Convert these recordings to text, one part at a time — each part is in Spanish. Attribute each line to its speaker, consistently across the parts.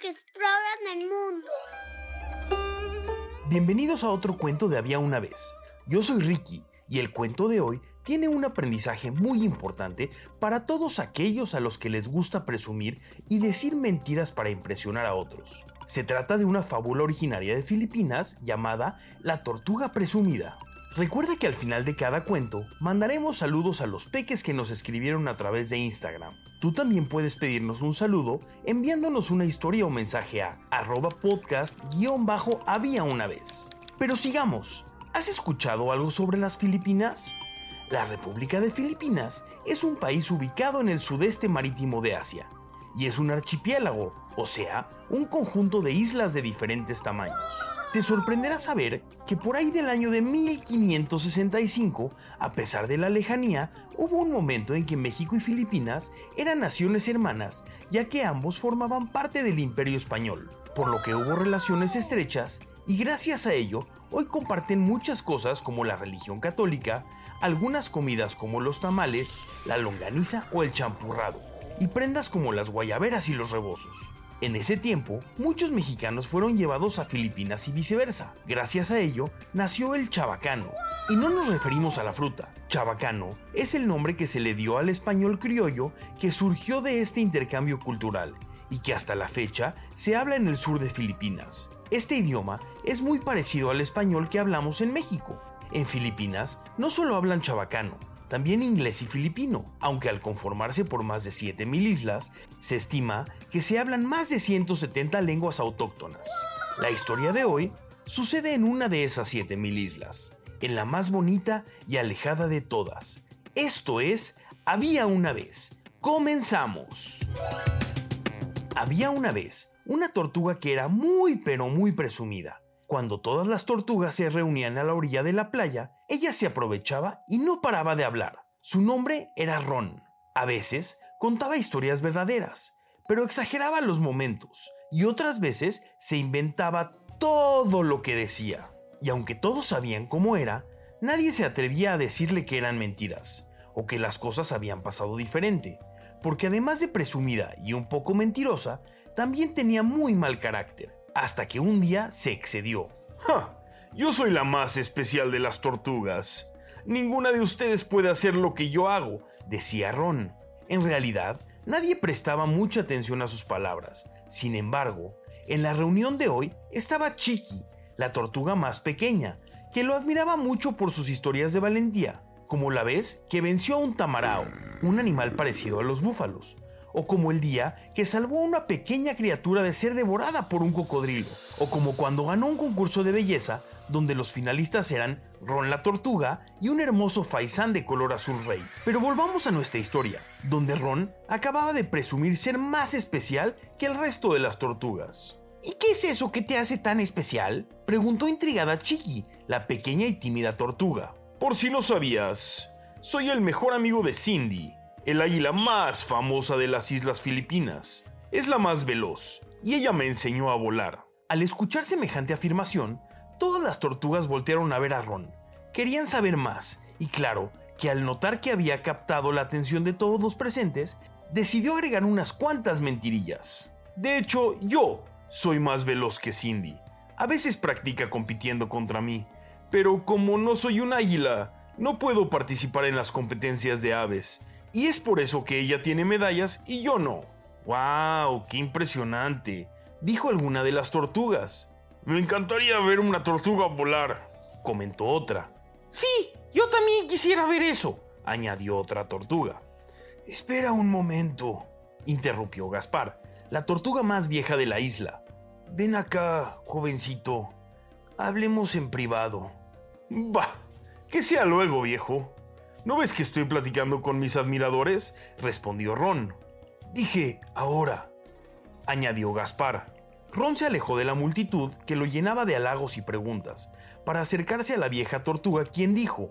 Speaker 1: que exploran el mundo.
Speaker 2: Bienvenidos a otro cuento de Había una vez. Yo soy Ricky y el cuento de hoy tiene un aprendizaje muy importante para todos aquellos a los que les gusta presumir y decir mentiras para impresionar a otros. Se trata de una fábula originaria de Filipinas llamada La Tortuga Presumida. Recuerda que al final de cada cuento mandaremos saludos a los peques que nos escribieron a través de Instagram. Tú también puedes pedirnos un saludo enviándonos una historia o mensaje a arroba podcast guion bajo había una vez. Pero sigamos. ¿Has escuchado algo sobre las Filipinas? La República de Filipinas es un país ubicado en el sudeste marítimo de Asia y es un archipiélago, o sea, un conjunto de islas de diferentes tamaños. Te sorprenderá saber que por ahí del año de 1565, a pesar de la lejanía, hubo un momento en que México y Filipinas eran naciones hermanas, ya que ambos formaban parte del imperio español, por lo que hubo relaciones estrechas y gracias a ello hoy comparten muchas cosas como la religión católica, algunas comidas como los tamales, la longaniza o el champurrado, y prendas como las guayaberas y los rebozos. En ese tiempo, muchos mexicanos fueron llevados a Filipinas y viceversa. Gracias a ello, nació el chabacano. Y no nos referimos a la fruta. Chabacano es el nombre que se le dio al español criollo que surgió de este intercambio cultural y que hasta la fecha se habla en el sur de Filipinas. Este idioma es muy parecido al español que hablamos en México. En Filipinas no solo hablan chabacano, también inglés y filipino, aunque al conformarse por más de 7.000 islas, se estima que se hablan más de 170 lenguas autóctonas. La historia de hoy sucede en una de esas 7.000 islas, en la más bonita y alejada de todas. Esto es, había una vez. Comenzamos. Había una vez una tortuga que era muy pero muy presumida. Cuando todas las tortugas se reunían a la orilla de la playa, ella se aprovechaba y no paraba de hablar. Su nombre era Ron. A veces contaba historias verdaderas, pero exageraba los momentos, y otras veces se inventaba todo lo que decía. Y aunque todos sabían cómo era, nadie se atrevía a decirle que eran mentiras, o que las cosas habían pasado diferente, porque además de presumida y un poco mentirosa, también tenía muy mal carácter hasta que un día se excedió. ¡Ja! Yo soy la más especial de las tortugas. Ninguna de ustedes puede hacer lo que yo hago, decía Ron. En realidad, nadie prestaba mucha atención a sus palabras. Sin embargo, en la reunión de hoy estaba Chiqui, la tortuga más pequeña, que lo admiraba mucho por sus historias de valentía, como la vez que venció a un tamarao, un animal parecido a los búfalos, o como el día que salvó a una pequeña criatura de ser devorada por un cocodrilo, o como cuando ganó un concurso de belleza donde los finalistas eran Ron la tortuga y un hermoso faisán de color azul rey. Pero volvamos a nuestra historia, donde Ron acababa de presumir ser más especial que el resto de las tortugas. ¿Y qué es eso que te hace tan especial? preguntó intrigada Chiqui, la pequeña y tímida tortuga. Por si no sabías, soy el mejor amigo de Cindy, el águila más famosa de las Islas Filipinas. Es la más veloz, y ella me enseñó a volar. Al escuchar semejante afirmación, todas las tortugas voltearon a ver a Ron. Querían saber más, y claro, que al notar que había captado la atención de todos los presentes, decidió agregar unas cuantas mentirillas. De hecho, yo soy más veloz que Cindy. A veces practica compitiendo contra mí, pero como no soy un águila, no puedo participar en las competencias de aves y es por eso que ella tiene medallas y yo no. ¡Wow! ¡Qué impresionante! Dijo alguna de las tortugas. Me encantaría ver una tortuga volar, comentó otra. Sí, yo también quisiera ver eso, añadió otra tortuga. Espera un momento, interrumpió Gaspar, la tortuga más vieja de la isla. Ven acá, jovencito. Hablemos en privado. Bah, que sea luego, viejo. ¿No ves que estoy platicando con mis admiradores? respondió Ron. Dije, ahora, añadió Gaspar. Ron se alejó de la multitud que lo llenaba de halagos y preguntas, para acercarse a la vieja tortuga, quien dijo,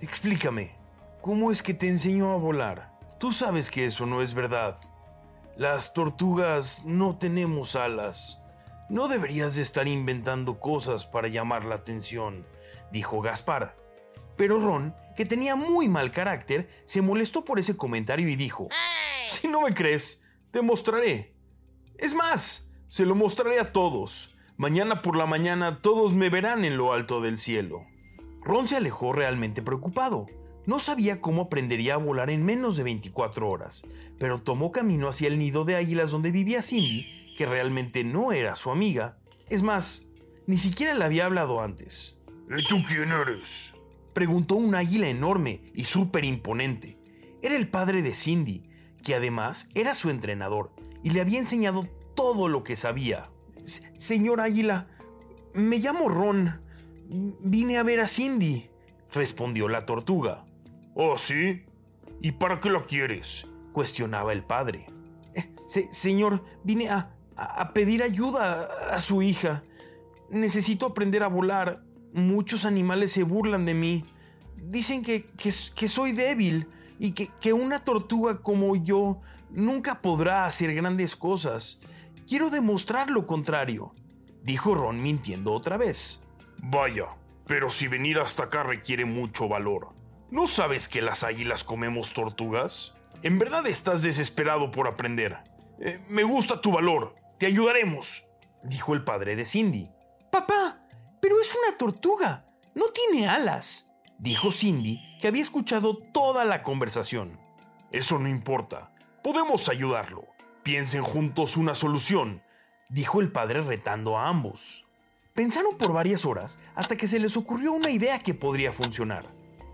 Speaker 2: Explícame, ¿cómo es que te enseñó a volar? Tú sabes que eso no es verdad. Las tortugas no tenemos alas. No deberías de estar inventando cosas para llamar la atención, dijo Gaspar. Pero Ron, que tenía muy mal carácter, se molestó por ese comentario y dijo, Si no me crees, te mostraré. Es más, se lo mostraré a todos. Mañana por la mañana todos me verán en lo alto del cielo. Ron se alejó realmente preocupado. No sabía cómo aprendería a volar en menos de 24 horas, pero tomó camino hacia el nido de águilas donde vivía Cindy, que realmente no era su amiga. Es más, ni siquiera le había hablado antes.
Speaker 3: ¿Y tú quién eres?
Speaker 2: Preguntó un águila enorme y súper imponente. Era el padre de Cindy, que además era su entrenador y le había enseñado todo lo que sabía. Señor Águila, me llamo Ron. Vine a ver a Cindy, respondió la tortuga.
Speaker 3: ¿Oh, sí? ¿Y para qué la quieres?
Speaker 2: cuestionaba el padre. Señor, vine a, a, pedir ayuda a, su hija. Necesito aprender a volar. Muchos animales se burlan de mí. Dicen que, que, que soy débil y que, que una tortuga como yo nunca podrá hacer grandes cosas. Quiero demostrar lo contrario, dijo Ron mintiendo otra vez.
Speaker 3: Vaya, pero si venir hasta acá requiere mucho valor. ¿No sabes que las águilas comemos tortugas? ¿En verdad estás desesperado por aprender? Eh, me gusta tu valor. Te ayudaremos, dijo el padre de Cindy.
Speaker 2: Papá, una tortuga. No tiene alas, dijo Cindy, que había escuchado toda la conversación.
Speaker 3: Eso no importa. Podemos ayudarlo. Piensen juntos una solución, dijo el padre retando a ambos.
Speaker 2: Pensaron por varias horas hasta que se les ocurrió una idea que podría funcionar.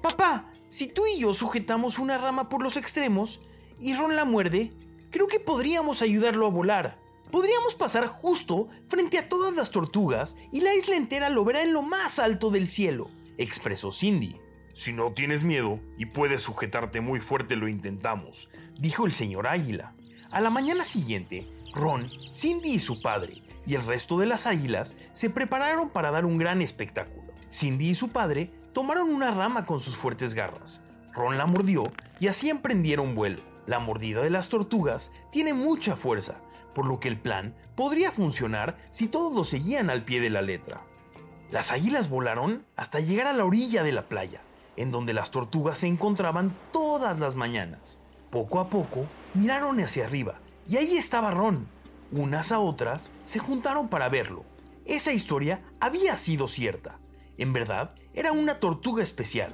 Speaker 2: Papá, si tú y yo sujetamos una rama por los extremos y Ron la muerde, creo que podríamos ayudarlo a volar. Podríamos pasar justo frente a todas las tortugas y la isla entera lo verá en lo más alto del cielo, expresó Cindy.
Speaker 3: Si no tienes miedo y puedes sujetarte muy fuerte, lo intentamos,
Speaker 2: dijo el señor Águila. A la mañana siguiente, Ron, Cindy y su padre y el resto de las águilas se prepararon para dar un gran espectáculo. Cindy y su padre tomaron una rama con sus fuertes garras. Ron la mordió y así emprendieron vuelo. La mordida de las tortugas tiene mucha fuerza, por lo que el plan podría funcionar si todos lo seguían al pie de la letra. Las águilas volaron hasta llegar a la orilla de la playa, en donde las tortugas se encontraban todas las mañanas. Poco a poco miraron hacia arriba y ahí estaba Ron. Unas a otras se juntaron para verlo. Esa historia había sido cierta. En verdad, era una tortuga especial.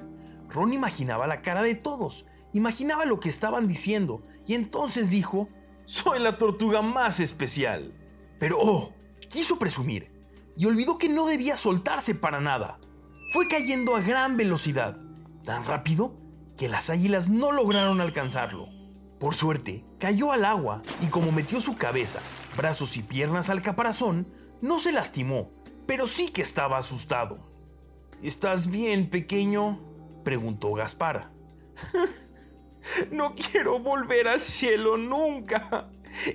Speaker 2: Ron imaginaba la cara de todos, imaginaba lo que estaban diciendo y entonces dijo, soy la tortuga más especial. Pero, oh, quiso presumir y olvidó que no debía soltarse para nada. Fue cayendo a gran velocidad, tan rápido que las águilas no lograron alcanzarlo. Por suerte, cayó al agua y como metió su cabeza, brazos y piernas al caparazón, no se lastimó, pero sí que estaba asustado. ¿Estás bien, pequeño? preguntó Gaspar. no quiero volver al cielo nunca.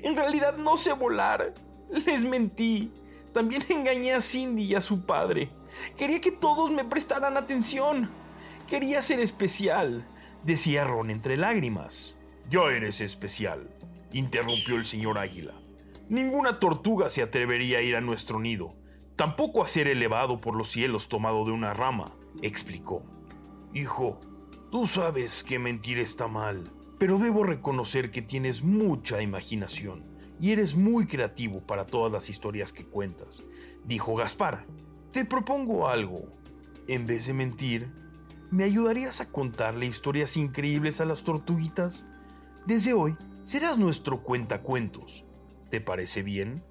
Speaker 2: En realidad no sé volar. Les mentí. También engañé a Cindy y a su padre. Quería que todos me prestaran atención. Quería ser especial, decía Ron entre lágrimas.
Speaker 3: Ya eres especial, interrumpió el señor Águila. Ninguna tortuga se atrevería a ir a nuestro nido tampoco a ser elevado por los cielos tomado de una rama, explicó. Hijo, tú sabes que mentir está mal, pero debo reconocer que tienes mucha imaginación y eres muy creativo para todas las historias que cuentas, dijo Gaspar. Te propongo algo. En vez de mentir, ¿me ayudarías a contarle historias increíbles a las tortuguitas? Desde hoy serás nuestro cuentacuentos. ¿Te parece bien?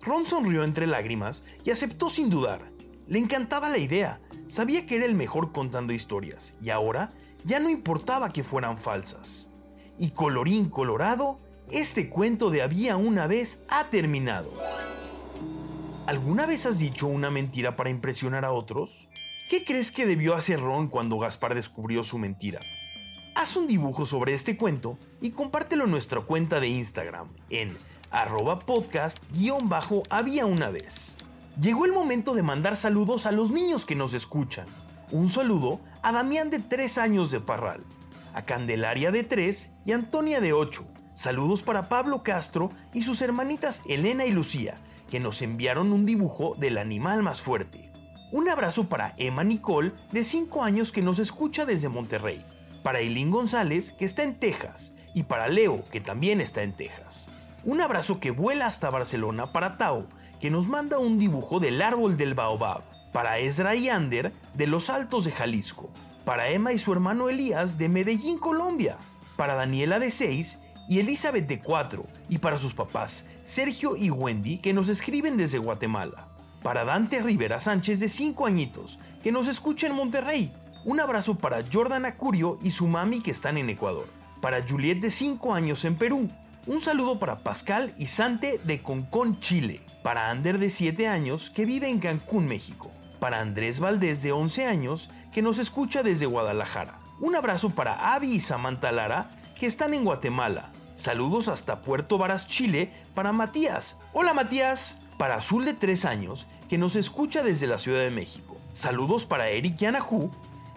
Speaker 3: Ron sonrió entre lágrimas y aceptó sin dudar. Le encantaba la idea, sabía que era el mejor contando historias, y ahora ya no importaba que fueran falsas. Y colorín colorado,
Speaker 2: Este cuento de había una vez ha terminado. ¿Alguna vez has dicho una mentira para impresionar a otros? ¿Qué crees que debió hacer Ron cuando Gaspar descubrió su mentira? Haz un dibujo sobre este cuento y compártelo en nuestra cuenta de Instagram en arroba podcast-había una vez. Llegó el momento de mandar saludos a los niños que nos escuchan. Un saludo a Damián de 3 años de Parral, a Candelaria de 3 y Antonia de 8. Saludos para Pablo Castro y sus hermanitas Elena y Lucía, que nos enviaron un dibujo del animal más fuerte. Un abrazo para Emma Nicole, de 5 años, que nos escucha desde Monterrey. Para Eileen González, que está en Texas. Y para Leo, que también está en Texas. Un abrazo que vuela hasta Barcelona para Tao, que nos manda un dibujo del árbol del baobab. Para Ezra y Ander, de los Altos de Jalisco. Para Emma y su hermano Elías, de Medellín, Colombia. Para Daniela de 6 y Elizabeth de 4, y para sus papás, Sergio y Wendy, que nos escriben desde Guatemala. Para Dante Rivera Sánchez de 5 añitos, que nos escucha en Monterrey. Un abrazo para Jordan Acurio y su mami que están en Ecuador. Para Juliet de 5 años en Perú. Un saludo para Pascal y Sante de Concón, Chile. Para Ander de 7 años que vive en Cancún, México. Para Andrés Valdés de 11 años que nos escucha desde Guadalajara. Un abrazo para Avi y Samantha Lara que están en Guatemala. Saludos hasta Puerto Varas, Chile, para Matías. Hola Matías. Para Azul de 3 años, que nos escucha desde la Ciudad de México. Saludos para Eric y Anahu,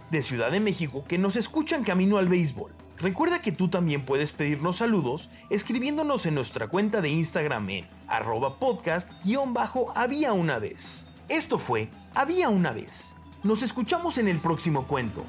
Speaker 2: de Ciudad de México, que nos escuchan camino al béisbol. Recuerda que tú también puedes pedirnos saludos escribiéndonos en nuestra cuenta de Instagram en arroba podcast-había una vez. Esto fue Había una vez. Nos escuchamos en el próximo cuento.